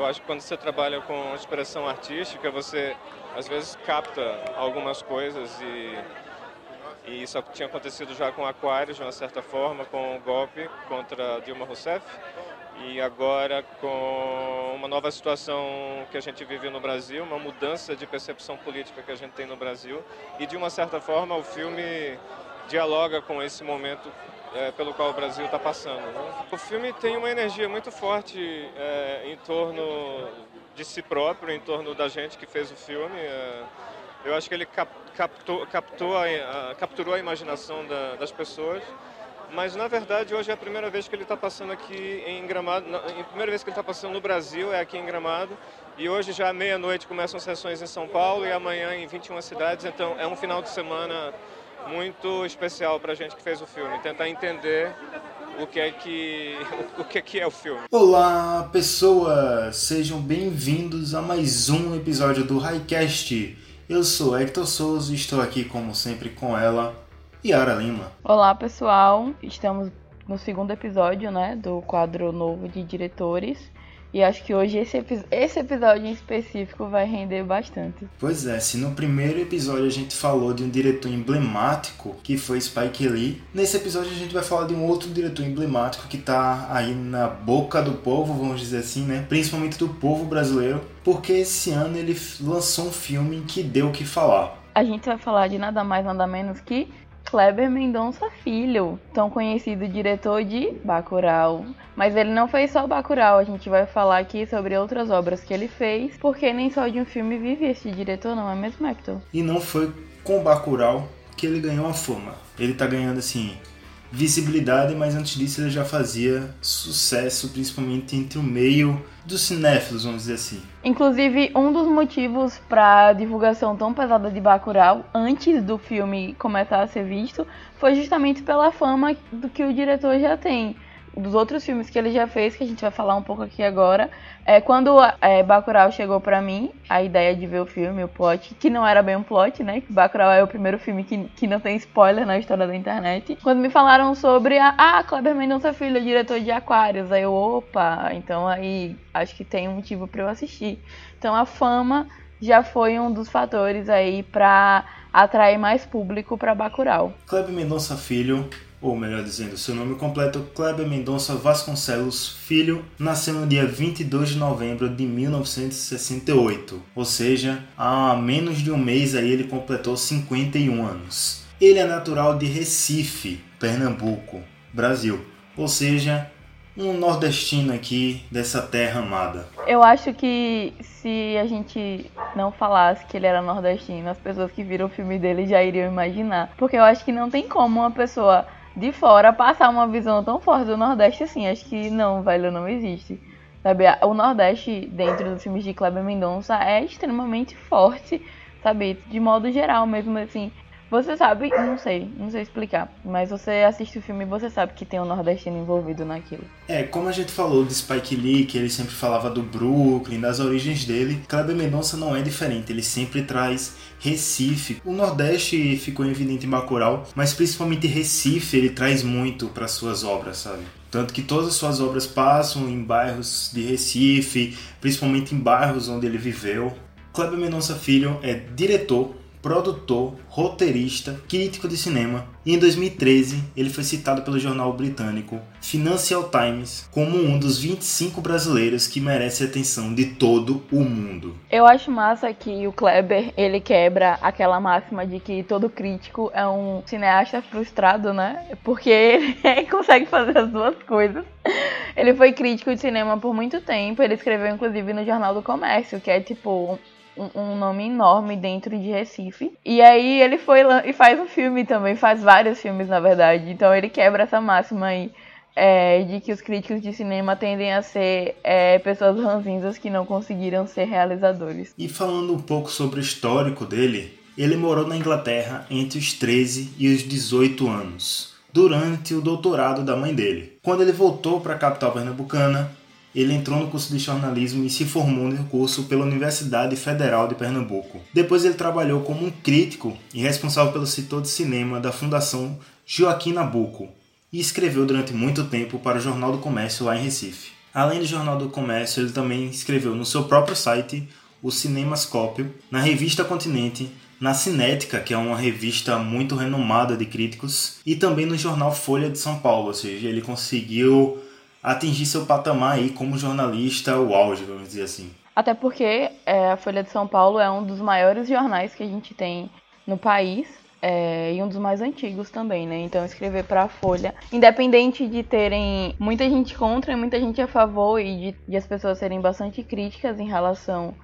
Eu acho que quando você trabalha com expressão artística, você às vezes capta algumas coisas e, e isso tinha acontecido já com Aquários, de uma certa forma, com o golpe contra Dilma Rousseff. E agora com uma nova situação que a gente vive no Brasil, uma mudança de percepção política que a gente tem no Brasil. E de uma certa forma o filme dialoga com esse momento é, pelo qual o Brasil está passando. Né? O filme tem uma energia muito forte é, em torno de si próprio, em torno da gente que fez o filme. É, eu acho que ele cap, captou, captou a, a, capturou a imaginação da, das pessoas. Mas na verdade hoje é a primeira vez que ele está passando aqui em Gramado, a primeira vez que ele está passando no Brasil é aqui em Gramado. E hoje já à meia-noite começam sessões em São Paulo e amanhã em 21 cidades. Então é um final de semana muito especial para a gente que fez o filme, tentar entender o que é que o que é que é o filme. Olá, pessoas, sejam bem-vindos a mais um episódio do Highcast. Eu sou Hector Souza e estou aqui como sempre com ela, Yara Lima. Olá, pessoal. Estamos no segundo episódio, né, do quadro novo de diretores. E acho que hoje esse, esse episódio em específico vai render bastante. Pois é, se no primeiro episódio a gente falou de um diretor emblemático, que foi Spike Lee, nesse episódio a gente vai falar de um outro diretor emblemático que tá aí na boca do povo, vamos dizer assim, né? Principalmente do povo brasileiro, porque esse ano ele lançou um filme que deu o que falar. A gente vai falar de nada mais, nada menos que Kleber Mendonça Filho, tão conhecido diretor de Bacurau. Mas ele não fez só Bacurau, a gente vai falar aqui sobre outras obras que ele fez, porque nem só de um filme vive esse diretor, não é mesmo, Hector? E não foi com Bacurau que ele ganhou a fama. Ele tá ganhando, assim, visibilidade, mas antes disso ele já fazia sucesso, principalmente entre o meio dos cinéfilos, vamos dizer assim. Inclusive, um dos motivos para a divulgação tão pesada de Bacurau, antes do filme começar a ser visto, foi justamente pela fama do que o diretor já tem dos outros filmes que ele já fez, que a gente vai falar um pouco aqui agora, é quando é, Bacurau chegou para mim, a ideia de ver o filme, o plot, que não era bem um plot, né? Bacurau é o primeiro filme que, que não tem spoiler na história da internet. Quando me falaram sobre a ah, Kleber Mendonça Filho, diretor de Aquários, aí eu, opa, então aí acho que tem um motivo para eu assistir. Então a fama já foi um dos fatores aí para atrair mais público para Bacurau. Kleber Mendonça Filho ou melhor dizendo, seu nome completo Kleber Mendonça Vasconcelos Filho, nasceu no dia 22 de novembro de 1968, ou seja, há menos de um mês aí ele completou 51 anos. Ele é natural de Recife, Pernambuco, Brasil, ou seja, um nordestino aqui dessa terra amada. Eu acho que se a gente não falasse que ele era nordestino, as pessoas que viram o filme dele já iriam imaginar. Porque eu acho que não tem como uma pessoa de fora passar uma visão tão forte do Nordeste assim. Acho que não, velho, não existe. Sabe? O Nordeste, dentro dos filmes de Kleber Mendonça, é extremamente forte, sabe? De modo geral mesmo, assim. Você sabe, não sei, não sei explicar, mas você assiste o filme e você sabe que tem um nordestino envolvido naquilo. É, como a gente falou de Spike Lee, que ele sempre falava do Brooklyn, das origens dele, Kleber Mendonça não é diferente, ele sempre traz Recife. O Nordeste ficou evidente em Bacurau, mas principalmente Recife ele traz muito para suas obras, sabe? Tanto que todas as suas obras passam em bairros de Recife, principalmente em bairros onde ele viveu. Kleber Mendonça Filho é diretor produtor, roteirista, crítico de cinema e em 2013 ele foi citado pelo jornal britânico Financial Times como um dos 25 brasileiros que merece atenção de todo o mundo. Eu acho massa que o Kleber ele quebra aquela máxima de que todo crítico é um cineasta frustrado, né? Porque ele consegue fazer as duas coisas. Ele foi crítico de cinema por muito tempo, ele escreveu inclusive no Jornal do Comércio, que é tipo um, nome enorme dentro de Recife. E aí ele foi e faz um filme também, faz vários filmes na verdade. Então ele quebra essa máxima aí. É, de que os críticos de cinema tendem a ser é, pessoas ranzinzas que não conseguiram ser realizadores. E falando um pouco sobre o histórico dele, ele morou na Inglaterra entre os 13 e os 18 anos, durante o doutorado da mãe dele. Quando ele voltou para a capital pernambucana, ele entrou no curso de jornalismo e se formou no curso pela Universidade Federal de Pernambuco. Depois ele trabalhou como um crítico e responsável pelo setor de cinema da Fundação Joaquim Nabuco e escreveu durante muito tempo para o Jornal do Comércio lá em Recife. Além do Jornal do Comércio, ele também escreveu no seu próprio site, o Cinemascópio, na revista Continente, na Cinética, que é uma revista muito renomada de críticos, e também no jornal Folha de São Paulo, ou seja, ele conseguiu atingir seu patamar aí como jornalista, o auge, vamos dizer assim. Até porque é, a Folha de São Paulo é um dos maiores jornais que a gente tem no país é, e um dos mais antigos também, né? Então escrever para a Folha, independente de terem muita gente contra e muita gente a favor e de, de as pessoas serem bastante críticas em relação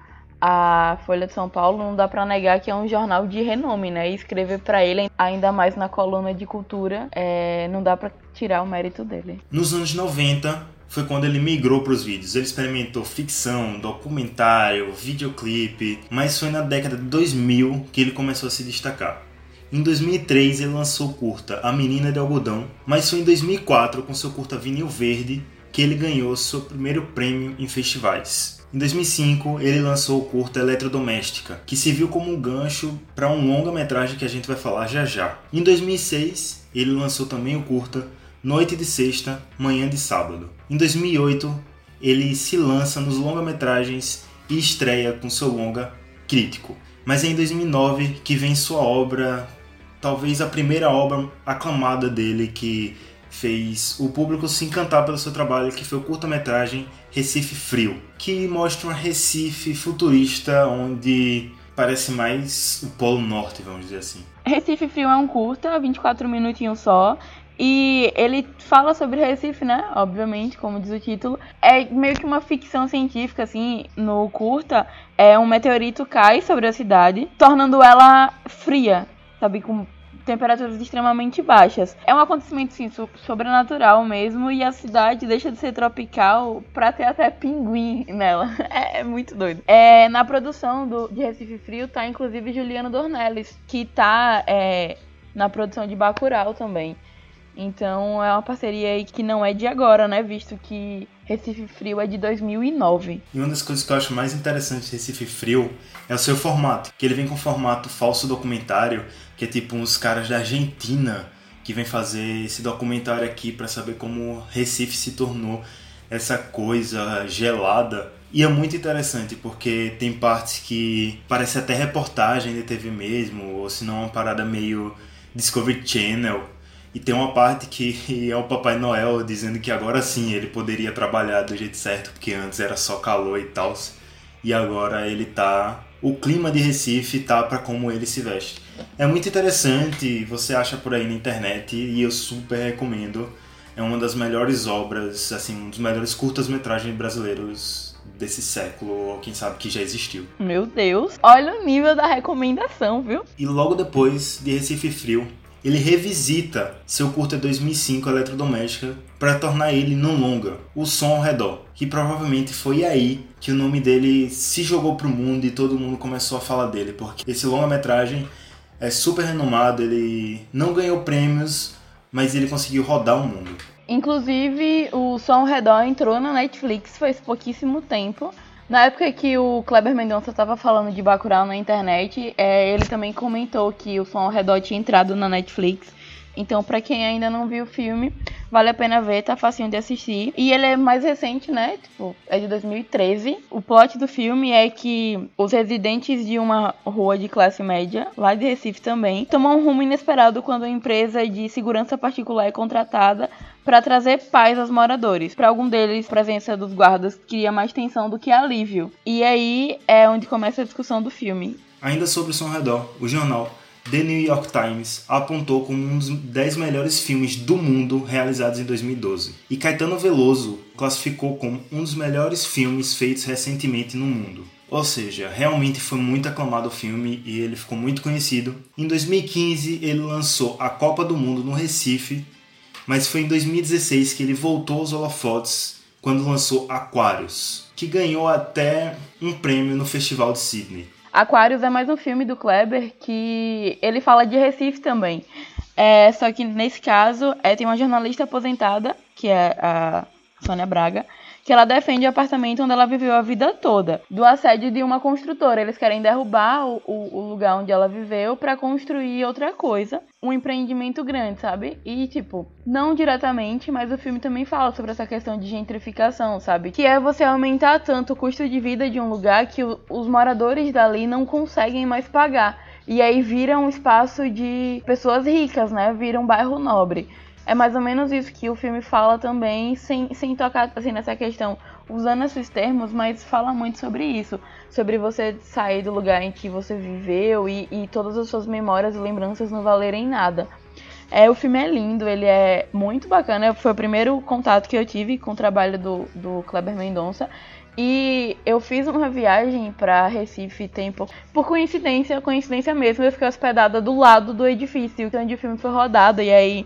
à Folha de São Paulo, não dá para negar que é um jornal de renome, né? E escrever para ele, ainda mais na coluna de cultura, é, não dá para tirar o mérito dele. Nos anos 90, foi quando ele migrou para os vídeos. Ele experimentou ficção, documentário, videoclipe, mas foi na década de 2000 que ele começou a se destacar. Em 2003 ele lançou curta A Menina de Algodão, mas foi em 2004 com seu curta Vinil Verde que ele ganhou seu primeiro prêmio em festivais. Em 2005, ele lançou o curta Eletrodoméstica, que serviu como um gancho para um longa-metragem que a gente vai falar já já. Em 2006, ele lançou também o curta Noite de Sexta, Manhã de Sábado. Em 2008, ele se lança nos longa-metragens e estreia com seu longa Crítico. Mas é em 2009 que vem sua obra, talvez a primeira obra aclamada dele que fez o público se encantar pelo seu trabalho, que foi o curta-metragem Recife Frio, que mostra um Recife futurista onde parece mais o Polo Norte, vamos dizer assim. Recife Frio é um curta, 24 minutinhos só, e ele fala sobre Recife, né? Obviamente, como diz o título. É meio que uma ficção científica, assim, no curta. É um meteorito cai sobre a cidade, tornando ela fria, sabe? Com temperaturas extremamente baixas. É um acontecimento, sim, sobrenatural mesmo. E a cidade deixa de ser tropical pra ter até pinguim nela. É, é muito doido. É, na produção do, de Recife Frio tá, inclusive, Juliano Dornelles, que tá é, na produção de Bacurau também. Então é uma parceria aí que não é de agora, né? Visto que Recife Frio é de 2009. E uma das coisas que eu acho mais interessantes de Recife Frio é o seu formato. Que ele vem com formato falso documentário, que é tipo uns caras da Argentina que vem fazer esse documentário aqui para saber como Recife se tornou essa coisa gelada. E é muito interessante porque tem partes que parece até reportagem de TV mesmo, ou se não uma parada meio Discovery Channel e tem uma parte que é o Papai Noel dizendo que agora sim ele poderia trabalhar do jeito certo, porque antes era só calor e tal. E agora ele tá. O clima de Recife tá para como ele se veste. É muito interessante, você acha por aí na internet e eu super recomendo. É uma das melhores obras, assim, um dos melhores curtas-metragens brasileiros desse século, ou quem sabe que já existiu. Meu Deus, olha o nível da recomendação, viu? E logo depois de Recife Frio, ele revisita seu curta 2005 Eletrodoméstica para tornar ele num longa, O Som ao Redor, que provavelmente foi aí que o nome dele se jogou pro mundo e todo mundo começou a falar dele, porque esse longa-metragem é super renomado, ele não ganhou prêmios, mas ele conseguiu rodar o mundo. Inclusive, o Som ao Redor entrou na Netflix faz pouquíssimo tempo na época que o Kleber Mendonça estava falando de Bacurau na internet, é, ele também comentou que o Som ao Redor tinha entrado na Netflix. Então, para quem ainda não viu o filme, vale a pena ver, tá facinho de assistir. E ele é mais recente, né? Tipo, é de 2013. O plot do filme é que os residentes de uma rua de classe média, lá de Recife também, tomam um rumo inesperado quando a empresa de segurança particular é contratada para trazer paz aos moradores. Para algum deles, a presença dos guardas cria mais tensão do que alívio. E aí é onde começa a discussão do filme. Ainda sobre o Som Redor, o jornal The New York Times apontou como um dos 10 melhores filmes do mundo realizados em 2012. E Caetano Veloso classificou como um dos melhores filmes feitos recentemente no mundo. Ou seja, realmente foi muito aclamado o filme e ele ficou muito conhecido. Em 2015, ele lançou A Copa do Mundo no Recife, mas foi em 2016 que ele voltou aos holofotes quando lançou Aquarius, que ganhou até um prêmio no Festival de Sydney. Aquarius é mais um filme do Kleber que ele fala de Recife também. É, só que nesse caso é, tem uma jornalista aposentada, que é a Sônia Braga, que ela defende o apartamento onde ela viveu a vida toda, do assédio de uma construtora. Eles querem derrubar o, o, o lugar onde ela viveu para construir outra coisa, um empreendimento grande, sabe? E tipo, não diretamente, mas o filme também fala sobre essa questão de gentrificação, sabe? Que é você aumentar tanto o custo de vida de um lugar que o, os moradores dali não conseguem mais pagar. E aí vira um espaço de pessoas ricas, né? Vira um bairro nobre. É mais ou menos isso que o filme fala também, sem, sem tocar assim, nessa questão, usando esses termos, mas fala muito sobre isso. Sobre você sair do lugar em que você viveu e, e todas as suas memórias e lembranças não valerem nada. É, o filme é lindo, ele é muito bacana. Foi o primeiro contato que eu tive com o trabalho do, do Kleber Mendonça. E eu fiz uma viagem para Recife tempo. Por coincidência, coincidência mesmo, eu fiquei hospedada do lado do edifício onde o filme foi rodado. E aí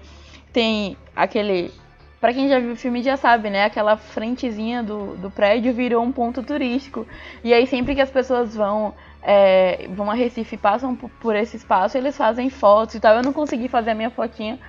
tem aquele. Pra quem já viu o filme já sabe, né? Aquela frentezinha do, do prédio virou um ponto turístico. E aí sempre que as pessoas vão é, vão a Recife passam por esse espaço, eles fazem fotos e tal. Eu não consegui fazer a minha fotinha,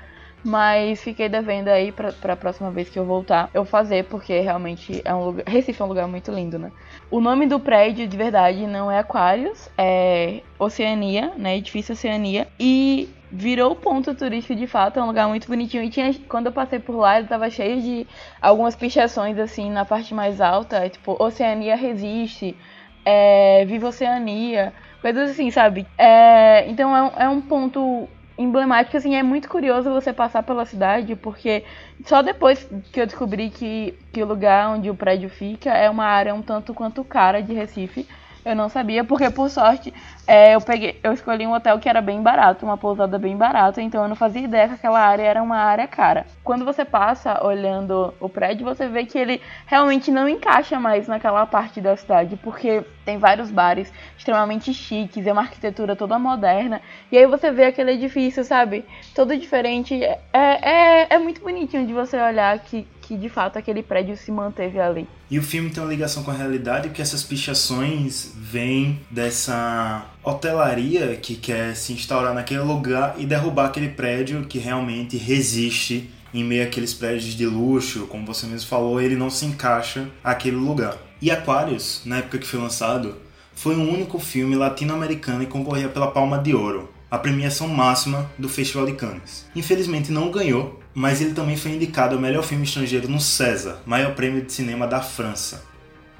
mas fiquei devendo aí pra, pra próxima vez que eu voltar eu fazer, porque realmente é um lugar. Recife é um lugar muito lindo, né? O nome do prédio de verdade não é Aquários, é Oceania, né? Edifício Oceania. E virou ponto turístico de fato, é um lugar muito bonitinho. E tinha, quando eu passei por lá, ele tava cheio de algumas pichações assim na parte mais alta, tipo, Oceania resiste, é, Viva Oceania, coisas assim, sabe? É, então é, é um ponto emblemático, assim, é muito curioso você passar pela cidade, porque só depois que eu descobri que, que o lugar onde o prédio fica é uma área um tanto quanto cara de Recife. Eu não sabia, porque por sorte é, eu peguei, eu escolhi um hotel que era bem barato, uma pousada bem barata, então eu não fazia ideia que aquela área era uma área cara. Quando você passa olhando o prédio, você vê que ele realmente não encaixa mais naquela parte da cidade, porque tem vários bares extremamente chiques, é uma arquitetura toda moderna, e aí você vê aquele edifício, sabe? Todo diferente. É, é, é muito bonitinho de você olhar que que de fato aquele prédio se manteve ali. E o filme tem uma ligação com a realidade porque essas pichações vêm dessa hotelaria que quer se instaurar naquele lugar e derrubar aquele prédio que realmente resiste em meio àqueles prédios de luxo, como você mesmo falou, ele não se encaixa aquele lugar. E Aquarius, na época que foi lançado, foi o único filme latino-americano que concorria pela Palma de Ouro, a premiação máxima do Festival de Cannes. Infelizmente não ganhou, mas ele também foi indicado ao melhor filme estrangeiro no César, maior prêmio de cinema da França.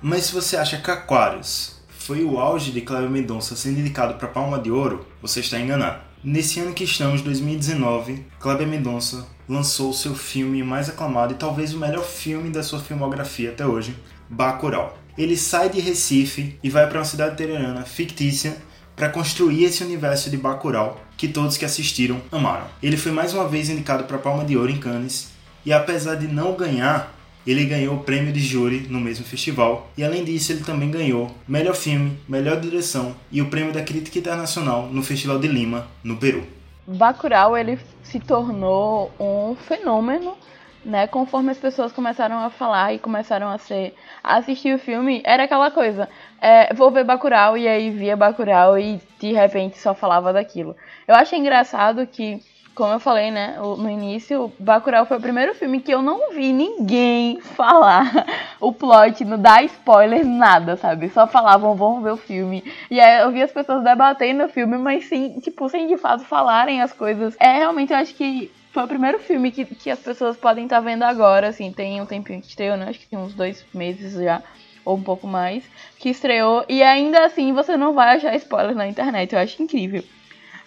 Mas se você acha que Aquarius foi o auge de Cléber Mendonça sendo indicado para Palma de Ouro, você está enganado. Nesse ano que estamos, 2019, Kleber Mendonça lançou seu filme mais aclamado e talvez o melhor filme da sua filmografia até hoje, Bacurau. Ele sai de Recife e vai para uma cidade interiorana fictícia para construir esse universo de Bacurau que todos que assistiram amaram. Ele foi mais uma vez indicado para Palma de Ouro em Cannes e apesar de não ganhar, ele ganhou o prêmio de júri no mesmo festival e além disso ele também ganhou melhor filme, melhor direção e o prêmio da crítica internacional no Festival de Lima, no Peru. Bacurau ele se tornou um fenômeno né? Conforme as pessoas começaram a falar e começaram a ser a assistir o filme, era aquela coisa, é, vou ver Bacurau e aí via Bacurau e de repente só falava daquilo. Eu achei engraçado que, como eu falei, né, no início, Bacurau foi o primeiro filme que eu não vi ninguém falar o plot, não dá spoiler, nada, sabe? Só falavam, vamos ver o filme. E aí eu vi as pessoas debatendo o filme, mas sim, tipo, sem de fato falarem as coisas. É, realmente, eu acho que foi o primeiro filme que, que as pessoas podem estar tá vendo agora, assim, tem um tempinho que estreou, né? Acho que tem uns dois meses já, ou um pouco mais, que estreou, e ainda assim você não vai achar spoiler na internet, eu acho incrível.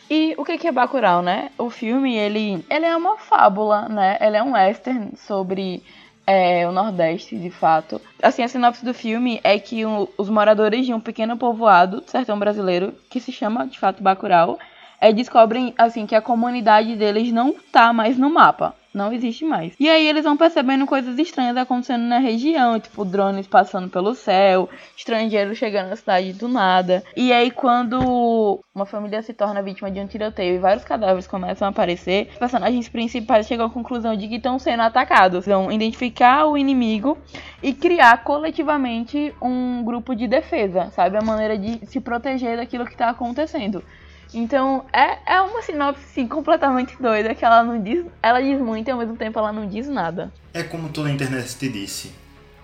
E o que é Bacurau, né? O filme, ele, ele é uma fábula, né? Ele é um western sobre é, o Nordeste, de fato. Assim, a sinopse do filme é que o, os moradores de um pequeno povoado do sertão brasileiro, que se chama, de fato, Bacurau, é, descobrem assim que a comunidade deles não tá mais no mapa. Não existe mais. E aí eles vão percebendo coisas estranhas acontecendo na região, tipo drones passando pelo céu, estrangeiros chegando na cidade do nada. E aí quando uma família se torna vítima de um tiroteio e vários cadáveres começam a aparecer, os personagens principais chegam à conclusão de que estão sendo atacados. Vão identificar o inimigo e criar coletivamente um grupo de defesa, sabe? A maneira de se proteger daquilo que está acontecendo. Então, é, é uma sinopse sim, completamente doida, que ela não diz. Ela diz muito e ao mesmo tempo ela não diz nada. É como toda a internet te disse.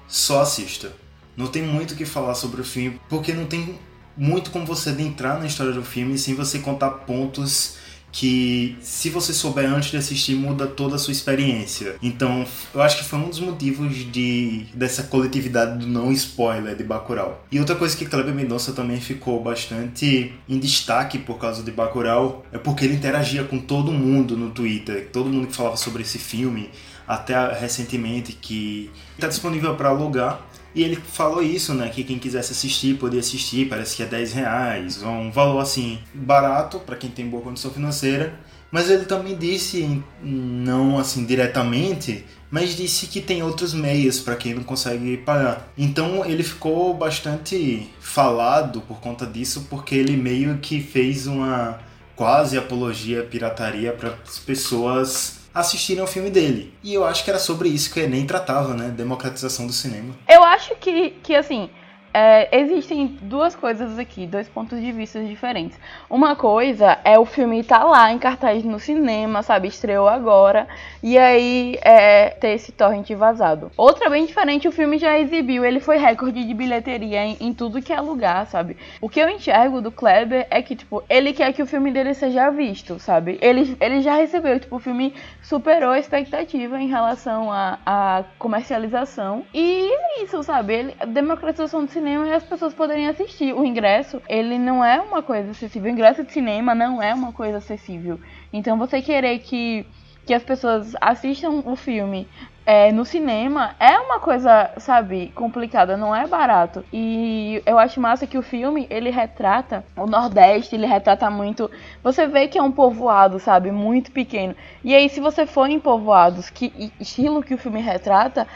só assista. Não tem muito o que falar sobre o filme, porque não tem muito como você adentrar na história do filme sem você contar pontos que se você souber antes de assistir muda toda a sua experiência. Então, eu acho que foi um dos motivos de dessa coletividade do não spoiler de Bacurau. E outra coisa que Kleber Mendonça também ficou bastante em destaque por causa de Bacurau é porque ele interagia com todo mundo no Twitter, todo mundo que falava sobre esse filme, até recentemente que está disponível para alugar e ele falou isso, né? Que quem quisesse assistir podia assistir, parece que é 10 reais, um valor assim barato para quem tem boa condição financeira. Mas ele também disse, não assim diretamente, mas disse que tem outros meios para quem não consegue pagar. Então ele ficou bastante falado por conta disso, porque ele meio que fez uma quase apologia à pirataria para as pessoas assistirem ao filme dele. E eu acho que era sobre isso que ele nem tratava, né? Democratização do cinema. Eu acho que, que assim, é, existem duas coisas aqui, dois pontos de vista diferentes. Uma coisa é o filme estar tá lá em cartaz no cinema, sabe? Estreou agora. E aí é, ter esse torrent vazado. Outra bem diferente, o filme já exibiu, ele foi recorde de bilheteria em, em, tudo que é lugar, sabe? O que eu enxergo do Kleber é que, tipo, ele quer que o filme dele seja visto, sabe? Ele, ele já recebeu, tipo, o filme superou a expectativa em relação à comercialização. E é isso, sabe? Ele, democratização do cinema e as pessoas poderem assistir. O ingresso, ele não é uma coisa acessível. O ingresso de cinema não é uma coisa acessível. Então você querer que, que as pessoas assistam o filme é, no cinema é uma coisa, sabe, complicada, não é barato. E eu acho massa que o filme, ele retrata o Nordeste, ele retrata muito. Você vê que é um povoado, sabe, muito pequeno. E aí, se você for em povoados, que estilo que o filme retrata,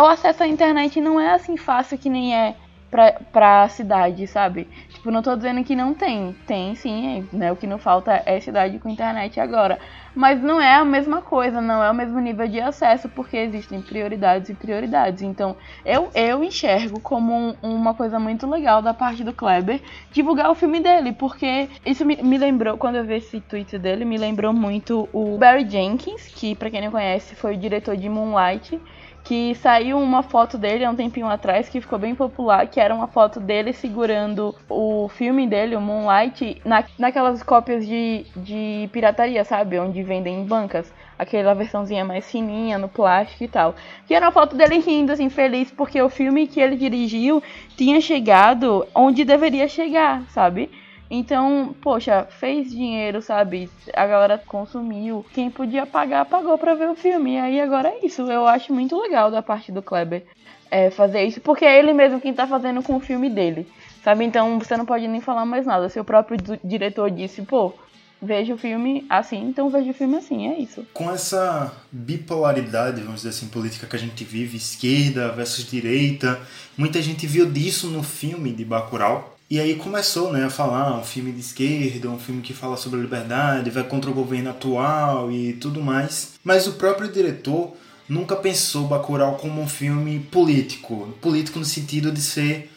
o acesso à internet não é assim fácil que nem é pra, pra cidade, sabe? Tipo, não tô dizendo que não tem. Tem sim, né? O que não falta é cidade com internet agora. Mas não é a mesma coisa, não é o mesmo nível de acesso, porque existem prioridades e prioridades. Então, eu, eu enxergo como um, uma coisa muito legal da parte do Kleber divulgar o filme dele, porque isso me, me lembrou, quando eu vi esse tweet dele, me lembrou muito o Barry Jenkins, que, para quem não conhece, foi o diretor de Moonlight que saiu uma foto dele há um tempinho atrás que ficou bem popular, que era uma foto dele segurando o filme dele, o Moonlight, na, naquelas cópias de, de pirataria, sabe? Onde vendem em bancas. Aquela versãozinha mais fininha, no plástico e tal. Que era uma foto dele rindo, assim, feliz, porque o filme que ele dirigiu tinha chegado onde deveria chegar, sabe? Então, poxa, fez dinheiro, sabe? A galera consumiu. Quem podia pagar, pagou pra ver o filme. E aí agora é isso. Eu acho muito legal da parte do Kleber é, fazer isso, porque é ele mesmo quem tá fazendo com o filme dele. Sabe? Então você não pode nem falar mais nada. Seu próprio diretor disse, pô, veja o filme assim, então veja o filme assim, é isso. Com essa bipolaridade, vamos dizer assim, política que a gente vive, esquerda versus direita, muita gente viu disso no filme de Bacurau, e aí começou né, a falar um filme de esquerda, um filme que fala sobre a liberdade, vai contra o governo atual e tudo mais. Mas o próprio diretor nunca pensou Bacurau como um filme político, político no sentido de ser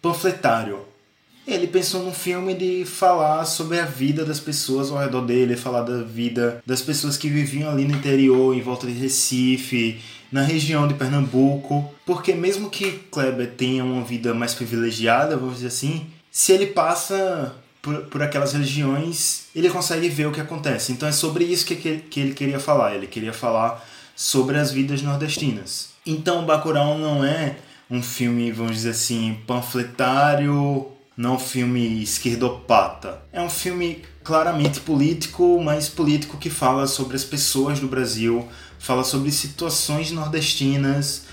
panfletário. Ele pensou num filme de falar sobre a vida das pessoas ao redor dele, falar da vida das pessoas que viviam ali no interior, em volta de Recife, na região de Pernambuco, porque mesmo que Kleber tenha uma vida mais privilegiada, vamos dizer assim, se ele passa por, por aquelas regiões, ele consegue ver o que acontece. Então é sobre isso que, que, que ele queria falar. Ele queria falar sobre as vidas nordestinas. Então Bacurau não é um filme, vamos dizer assim, panfletário, não um filme esquerdopata. É um filme claramente político, mas político que fala sobre as pessoas do Brasil, fala sobre situações nordestinas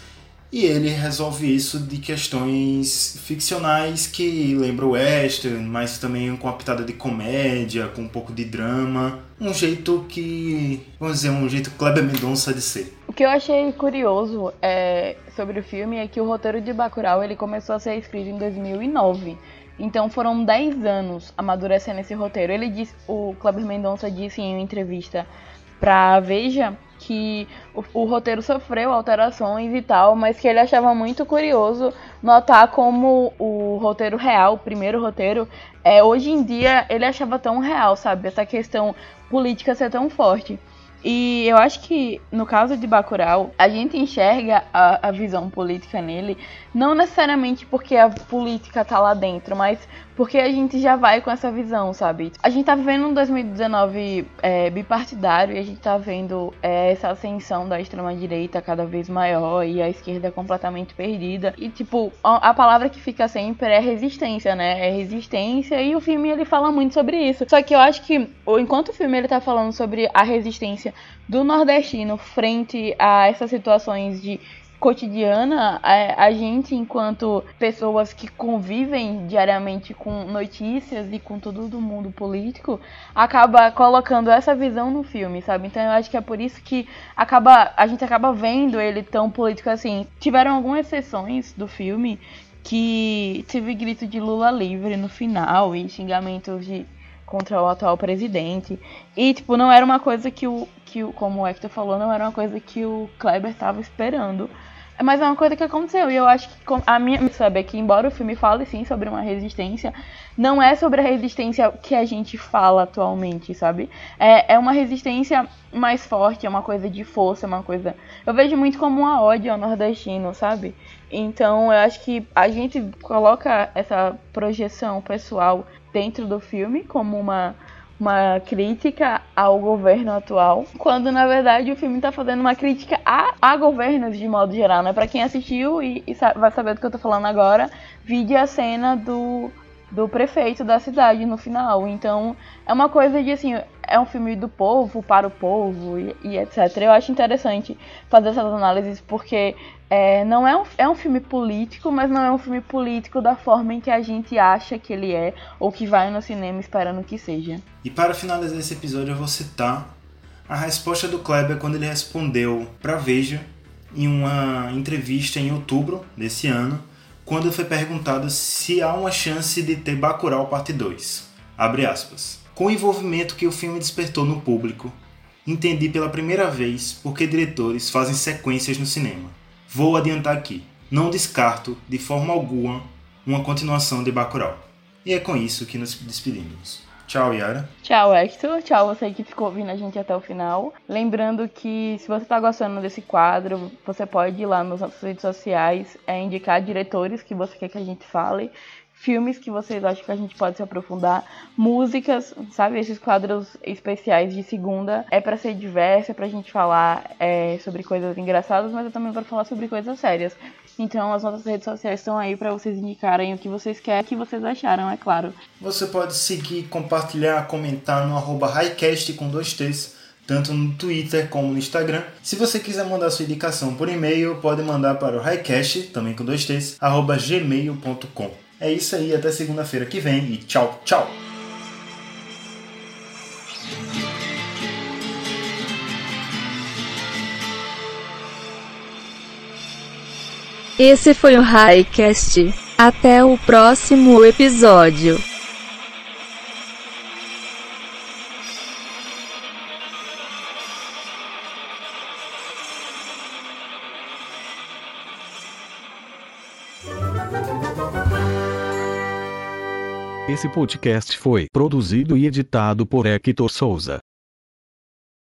e ele resolve isso de questões ficcionais que lembram o western, mas também com uma pitada de comédia, com um pouco de drama. Um jeito que, vamos dizer, um jeito Kleber Mendonça de ser. O que eu achei curioso é, sobre o filme é que o roteiro de Bacurau ele começou a ser escrito em 2009. Então foram 10 anos amadurecendo esse roteiro. Ele disse, o Kleber Mendonça disse em uma entrevista pra Veja que o, o, roteiro sofreu alterações e tal, mas que ele achava muito curioso notar como o roteiro real, o primeiro roteiro, é, hoje em dia ele achava tão real, sabe? Essa questão política ser tão forte. E eu acho que no caso de Bacurau, a gente enxerga a, a visão política nele, não necessariamente porque a política tá lá dentro, mas porque a gente já vai com essa visão, sabe? A gente tá vivendo um 2019 é, bipartidário e a gente tá vendo é, essa ascensão da extrema-direita cada vez maior e a esquerda completamente perdida. E, tipo, a, a, palavra que fica sempre é resistência, né? É resistência e o filme ele fala muito sobre isso. Só que eu acho que, enquanto o filme ele tá falando sobre a resistência do nordestino frente a essas situações de cotidiana, a, a, gente, enquanto pessoas que convivem diariamente com notícias e com tudo do mundo político, acaba colocando essa visão no filme, sabe? Então eu acho que é por isso que acaba, a gente acaba vendo ele tão político assim. Tiveram algumas exceções do filme que teve grito de Lula livre no final e xingamentos de contra o atual presidente. E, tipo, não era uma coisa que o, que o como o Hector falou, não era uma coisa que o Kleber estava esperando. Mas é uma coisa que aconteceu. E eu acho que a minha sabe é que, embora o filme fale sim sobre uma resistência, não é sobre a resistência que a gente fala atualmente, sabe? É, é uma resistência mais forte, é uma coisa de força, é uma coisa. Eu vejo muito como uma ódio ao nordestino, sabe? Então eu acho que a gente coloca essa projeção pessoal dentro do filme como uma uma crítica ao governo atual, quando na verdade o filme está fazendo uma crítica a, a governos de modo geral, né? Para quem assistiu e, e vai saber do que eu tô falando agora, vide a cena do, do prefeito da cidade no final. Então é uma coisa de assim, é um filme do povo, para o povo e, e etc. Eu acho interessante fazer essas análises porque é, não é um, é um filme político, mas não é um filme político da forma em que a gente acha que ele é ou que vai no cinema esperando que seja. E para finalizar esse episódio, eu vou citar a resposta do Kleber quando ele respondeu para Veja em uma entrevista em outubro desse ano, quando foi perguntado se há uma chance de ter Bacurau parte 2. Abre aspas. Com o envolvimento que o filme despertou no público, entendi pela primeira vez por que diretores fazem sequências no cinema Vou adiantar aqui. Não descarto, de forma alguma, uma continuação de Bacurau. E é com isso que nos despedimos. Tchau, Yara. Tchau, Hector. Tchau, você que ficou ouvindo a gente até o final. Lembrando que se você está gostando desse quadro, você pode ir lá nas nossas redes sociais, é, indicar diretores que você quer que a gente fale filmes que vocês acham que a gente pode se aprofundar, músicas, sabe? Esses quadros especiais de segunda é para ser diverso, é pra gente falar é, sobre coisas engraçadas, mas eu também quero falar sobre coisas sérias. Então as nossas redes sociais estão aí para vocês indicarem o que vocês querem, o que vocês acharam, é claro. Você pode seguir, compartilhar, comentar no arroba highcast com dois T's tanto no Twitter como no Instagram. Se você quiser mandar sua indicação por e-mail, pode mandar para o highcast, também com dois T's, arroba gmail.com. É isso aí, até segunda-feira que vem e tchau, tchau! Esse foi o Highcast. Até o próximo episódio. Esse podcast foi produzido e editado por Hector Souza.